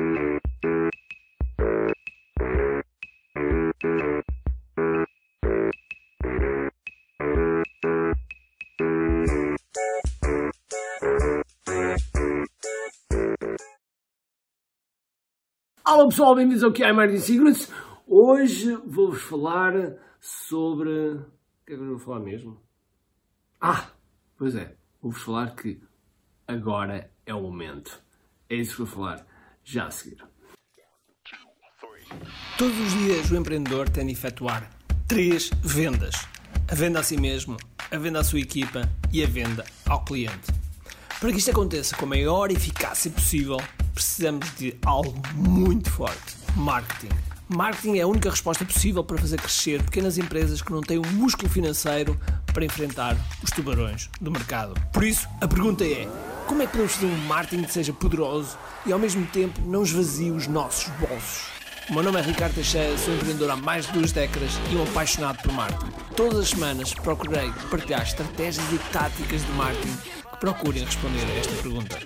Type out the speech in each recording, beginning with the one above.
Olá pessoal, bem-vindos ao que é Martin Secrets. Hoje vou-vos falar sobre. O que é que eu vou falar mesmo? Ah! Pois é, vou-vos falar que agora é o momento. É isso que vou falar já a seguir. Todos os dias o empreendedor tem de efetuar três vendas: a venda a si mesmo, a venda à sua equipa e a venda ao cliente. Para que isto aconteça com a maior eficácia possível, precisamos de algo muito forte: marketing. Marketing é a única resposta possível para fazer crescer pequenas empresas que não têm o um músculo financeiro para enfrentar os tubarões do mercado. Por isso, a pergunta é: como é que podemos fazer um marketing que seja poderoso e ao mesmo tempo não esvazie os nossos bolsos? O meu nome é Ricardo Teixeira, sou empreendedor há mais de duas décadas e um apaixonado por marketing. Todas as semanas procurei partilhar estratégias e táticas de marketing que procurem responder a esta pergunta.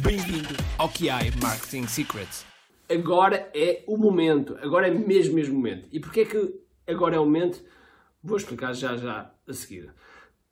Bem-vindo ao QI Marketing Secrets. Agora é o momento, agora é mesmo, mesmo momento. E porquê é que agora é o momento? Vou explicar já, já a seguir.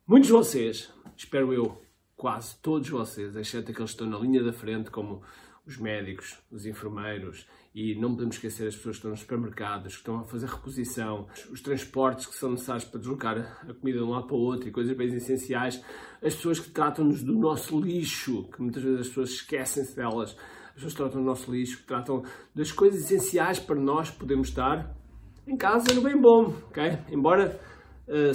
Muitos de vocês, espero eu, quase todos vocês, exceto aqueles que estão na linha da frente, como os médicos, os enfermeiros e não podemos esquecer as pessoas que estão nos supermercados, que estão a fazer reposição, os transportes que são necessários para deslocar a comida de um lado para o outro e coisas bem essenciais, as pessoas que tratam-nos do nosso lixo, que muitas vezes as pessoas esquecem-se delas, as pessoas que tratam do nosso lixo, que tratam das coisas essenciais para nós podermos estar em casa no bem bom, ok? Embora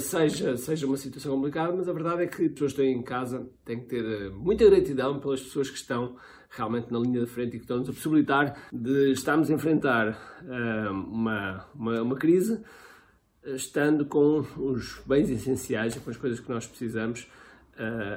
seja, seja uma situação complicada, mas a verdade é que as pessoas que estão em casa têm que ter uh, muita gratidão pelas pessoas que estão realmente na linha da frente e que estão-nos a possibilitar de estarmos a enfrentar uh, uma, uma, uma, crise estando com os bens essenciais e com as coisas que nós precisamos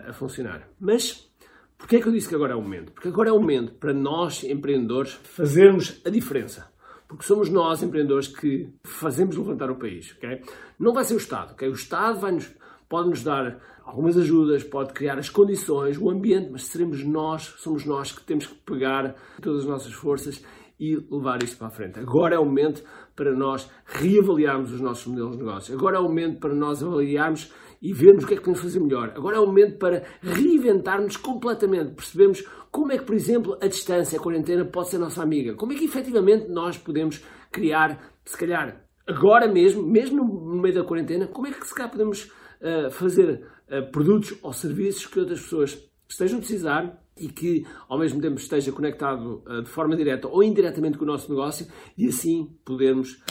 a funcionar. Mas porquê é que eu disse que agora é o momento? Porque agora é o momento para nós, empreendedores, fazermos a diferença. Porque somos nós, empreendedores, que fazemos levantar o país. Okay? Não vai ser o Estado. Okay? O Estado vai nos pode nos dar algumas ajudas, pode criar as condições, o ambiente, mas seremos nós, somos nós que temos que pegar todas as nossas forças e levar isto para a frente. Agora é o momento para nós reavaliarmos os nossos modelos de negócio. Agora é o momento para nós avaliarmos e vermos o que é que podemos fazer melhor. Agora é o momento para reinventarmos completamente, percebemos como é que, por exemplo, a distância, a quarentena pode ser nossa amiga. Como é que efetivamente nós podemos criar, se calhar, agora mesmo, mesmo no meio da quarentena, como é que se calhar podemos uh, fazer uh, produtos ou serviços que outras pessoas estejam a precisar e que ao mesmo tempo esteja conectado uh, de forma direta ou indiretamente com o nosso negócio e assim podermos,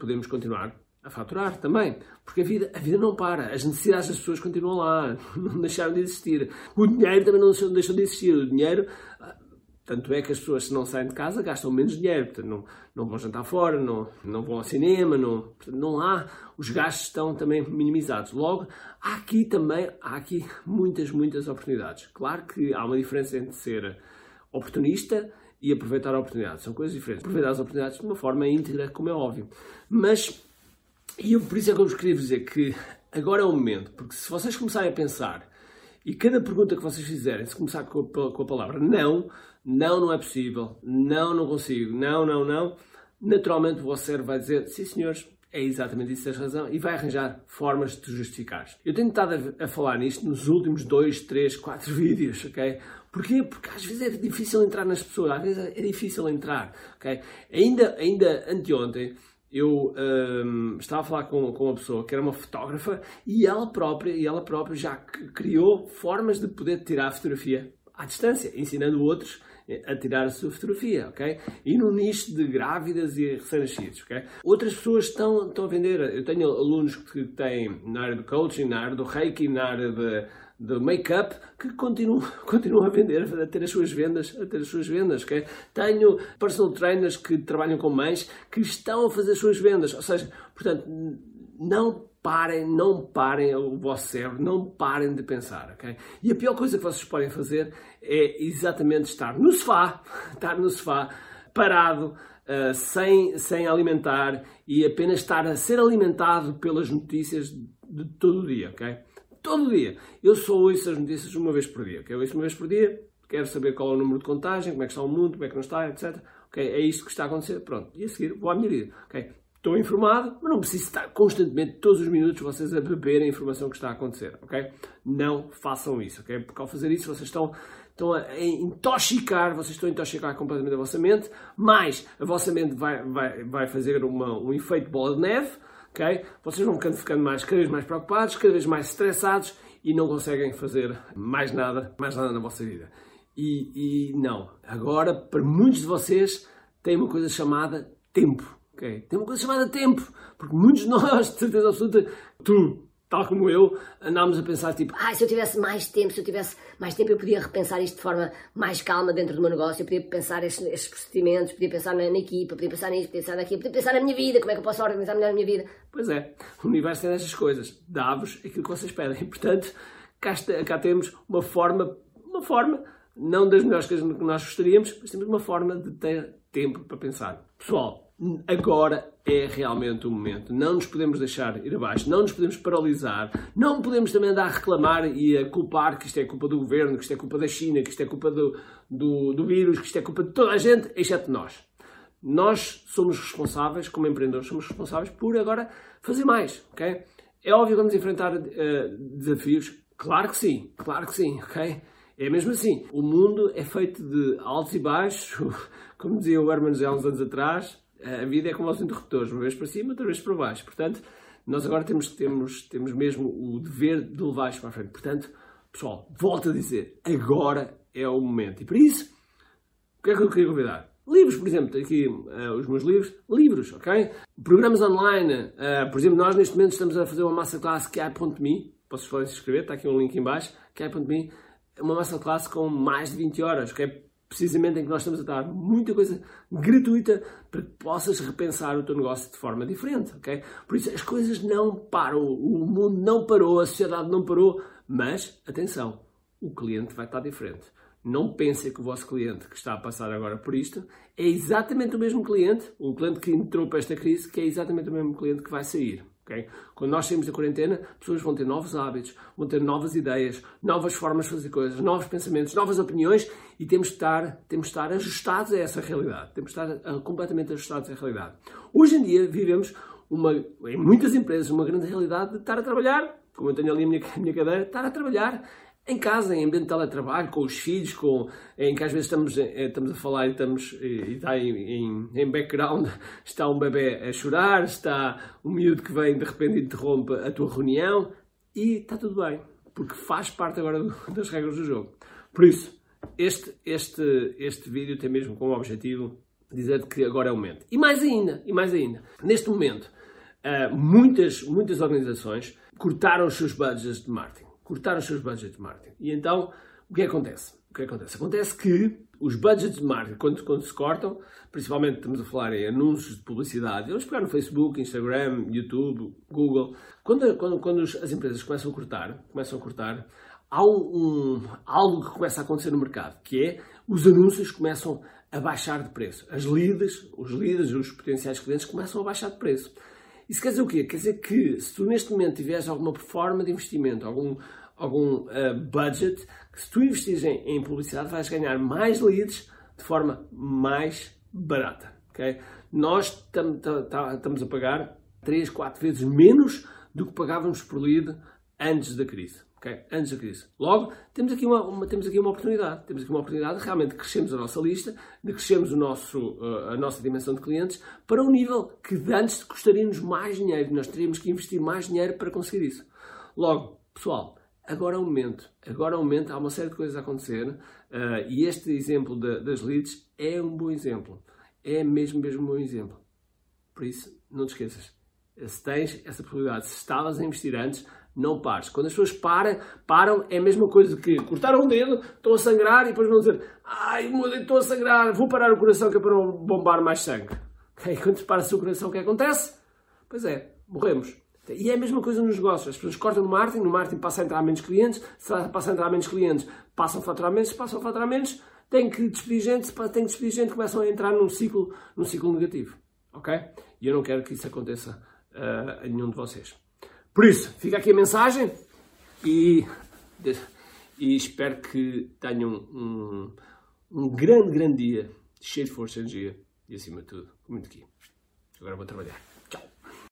podermos continuar a faturar também. Porque a vida, a vida não para, as necessidades das pessoas continuam lá, não deixaram de existir. O dinheiro também não deixou de existir. O dinheiro tanto é que as pessoas, se não saem de casa, gastam menos dinheiro. Portanto, não, não vão jantar fora, não, não vão ao cinema, não, portanto, não há. Os gastos estão também minimizados. Logo, há aqui também há aqui muitas, muitas oportunidades. Claro que há uma diferença entre ser oportunista e aproveitar a oportunidade. São coisas diferentes. Aproveitar as oportunidades de uma forma íntegra, como é óbvio. Mas, e eu, por isso é que eu vos queria dizer que agora é o momento, porque se vocês começarem a pensar e cada pergunta que vocês fizerem, se começar com a, com a palavra não, não, não é possível, não, não consigo, não, não, não, naturalmente o cérebro vai dizer, sim senhores, é exatamente isso, tens razão, e vai arranjar formas de te justificar. Eu tenho estado a, a falar nisto nos últimos dois, três, quatro vídeos, ok? Porquê? Porque às vezes é difícil entrar nas pessoas, às vezes é difícil entrar, ok? Ainda, ainda anteontem, eu um, estava a falar com, com uma pessoa que era uma fotógrafa e ela própria, e ela própria já criou formas de poder tirar fotografia à distância, ensinando outros a tirar a sua fotografia, ok? E no nicho de grávidas e recém-nascidos, ok? Outras pessoas estão, estão a vender, eu tenho alunos que têm na área do coaching, na área do reiki, na área de, de make-up que continuam, continuam a vender, a ter as suas vendas, a ter as suas vendas, ok? Tenho personal trainers que trabalham com mães que estão a fazer as suas vendas, ou seja, portanto, não parem, não parem o vosso cérebro, não parem de pensar, ok? E a pior coisa que vocês podem fazer é exatamente estar no sofá, estar no sofá, parado, uh, sem, sem alimentar e apenas estar a ser alimentado pelas notícias de todo o dia, ok? Todo dia. Eu só ouço as notícias uma vez por dia, ok? Eu ouço uma vez por dia, quero saber qual é o número de contagem, como é que está o mundo, como é que não está, etc. Ok? É isto que está a acontecer, pronto. E a seguir vou à minha vida, ok? Estou informado, mas não preciso estar constantemente, todos os minutos, vocês a beber a informação que está a acontecer, ok? Não façam isso, ok? Porque ao fazer isso, vocês estão, estão a intoxicar, vocês estão a intoxicar completamente a vossa mente, mais a vossa mente vai, vai, vai fazer uma, um efeito bola de neve, ok? Vocês vão ficando, ficando mais, cada vez mais preocupados, cada vez mais estressados e não conseguem fazer mais nada, mais nada na vossa vida. E, e não, agora, para muitos de vocês, tem uma coisa chamada tempo, ok? Tem uma coisa chamada tempo, porque muitos de nós, de certeza absoluta, tu, tal como eu, andámos a pensar tipo, ah, se eu tivesse mais tempo, se eu tivesse mais tempo, eu podia repensar isto de forma mais calma dentro do meu negócio, eu podia pensar estes, estes procedimentos, podia pensar na, na, equipa, podia pensar nisto, podia pensar naquilo, podia pensar na minha vida, como é que eu posso organizar melhor a minha vida. Pois é, o universo tem estas coisas, dá-vos aquilo que vocês pedem. Portanto, cá, está, cá temos uma forma, uma forma, não das melhores coisas que nós gostaríamos, mas temos uma forma de ter tempo para pensar. Pessoal, agora é realmente o momento. Não nos podemos deixar ir abaixo, não nos podemos paralisar, não podemos também andar a reclamar e a culpar que isto é culpa do governo, que isto é culpa da China, que isto é culpa do, do, do vírus, que isto é culpa de toda a gente, exceto nós. Nós somos responsáveis, como empreendedores, somos responsáveis por agora fazer mais, ok? É óbvio que vamos enfrentar uh, desafios? Claro que sim, claro que sim, ok? É mesmo assim. O mundo é feito de altos e baixos, como dizia o Herman há uns anos atrás, a vida é como os interruptores, uma vez para cima, outra vez para baixo. Portanto, nós agora temos, temos, temos mesmo o dever de levar isto para a frente. Portanto, pessoal, volto a dizer, agora é o momento. E por isso, o que é que eu queria convidar? Livros, por exemplo, aqui uh, os meus livros, livros, ok? Programas online, uh, por exemplo, nós neste momento estamos a fazer uma masterclass que é .me, posso se inscrever, está aqui um link em baixo, que é uma masterclass com mais de 20 horas, ok? Precisamente em que nós estamos a dar muita coisa gratuita para que possas repensar o teu negócio de forma diferente, ok? Por isso as coisas não param, o mundo não parou, a sociedade não parou, mas atenção, o cliente vai estar diferente. Não pensem que o vosso cliente que está a passar agora por isto é exatamente o mesmo cliente, o cliente que entrou para esta crise, que é exatamente o mesmo cliente que vai sair. Okay? Quando nós saímos da quarentena, pessoas vão ter novos hábitos, vão ter novas ideias, novas formas de fazer coisas, novos pensamentos, novas opiniões e temos de estar, temos de estar ajustados a essa realidade. Temos de estar uh, completamente ajustados à realidade. Hoje em dia vivemos uma, em muitas empresas uma grande realidade de estar a trabalhar, como eu tenho ali a minha, a minha cadeira, estar a trabalhar em casa, em ambiente de teletrabalho, com os filhos, com, em que às vezes estamos, eh, estamos a falar e, estamos, e está em, em, em, background, está um bebê a chorar, está um miúdo que vem de repente interrompe a tua reunião e está tudo bem, porque faz parte agora das regras do jogo. Por isso, este, este, este vídeo tem mesmo como objetivo dizer que agora é o momento. E mais ainda, e mais ainda, neste momento, muitas, muitas organizações cortaram os seus budgets de marketing cortar os seus budgets de marketing. E então, o que acontece? O que acontece? Acontece que os budgets de marketing, quando, quando se cortam, principalmente estamos a falar em anúncios de publicidade, vamos pegar no Facebook, Instagram, YouTube, Google, quando, quando, quando as empresas começam a cortar, começam a cortar, há um, algo que começa a acontecer no mercado, que é os anúncios começam a baixar de preço. As leads, os leads, os potenciais clientes começam a baixar de preço. Isso quer dizer o quê? Quer dizer que se tu neste momento tiveres alguma forma de investimento, algum, algum uh, budget, que se tu investires em, em, publicidade vais ganhar mais leads de forma mais barata. Okay? Nós tam, tam, tam, estamos a pagar 3, 4 vezes menos do que pagávamos por lead antes da crise. Okay? Antes da crise. Logo, temos aqui uma, uma, temos aqui uma oportunidade. Temos aqui uma oportunidade de realmente crescermos a nossa lista, de crescermos o nosso, uh, a nossa dimensão de clientes para um nível que antes custaria-nos mais dinheiro. Nós teríamos que investir mais dinheiro para conseguir isso. Logo, pessoal, agora é momento. Agora é momento. Há uma série de coisas a acontecer uh, e este exemplo de, das leads é um bom exemplo. É mesmo, mesmo um bom exemplo. Por isso, não te esqueças. Se tens essa possibilidade, se estavas a investir antes, não pares. Quando as pessoas param, param é a mesma coisa que cortaram um dedo, estão a sangrar e depois vão dizer ai, meu dedo estou a sangrar, vou parar o coração que é para bombar mais sangue. Okay? Quando para o coração, o que acontece? Pois é, morremos. E é a mesma coisa nos negócios. As pessoas cortam no marketing, no marketing passa a entrar menos clientes, passa a entrar menos clientes, passam a faturar menos, passam a faturar menos, tem que despedir gente, tem que despedir gente, começam a entrar num ciclo, num ciclo negativo. Ok? E eu não quero que isso aconteça uh, a nenhum de vocês. Por isso, fica aqui a mensagem e, e espero que tenham um, um grande, grande dia, cheio de força e energia e, acima de tudo, muito aqui. Agora vou trabalhar.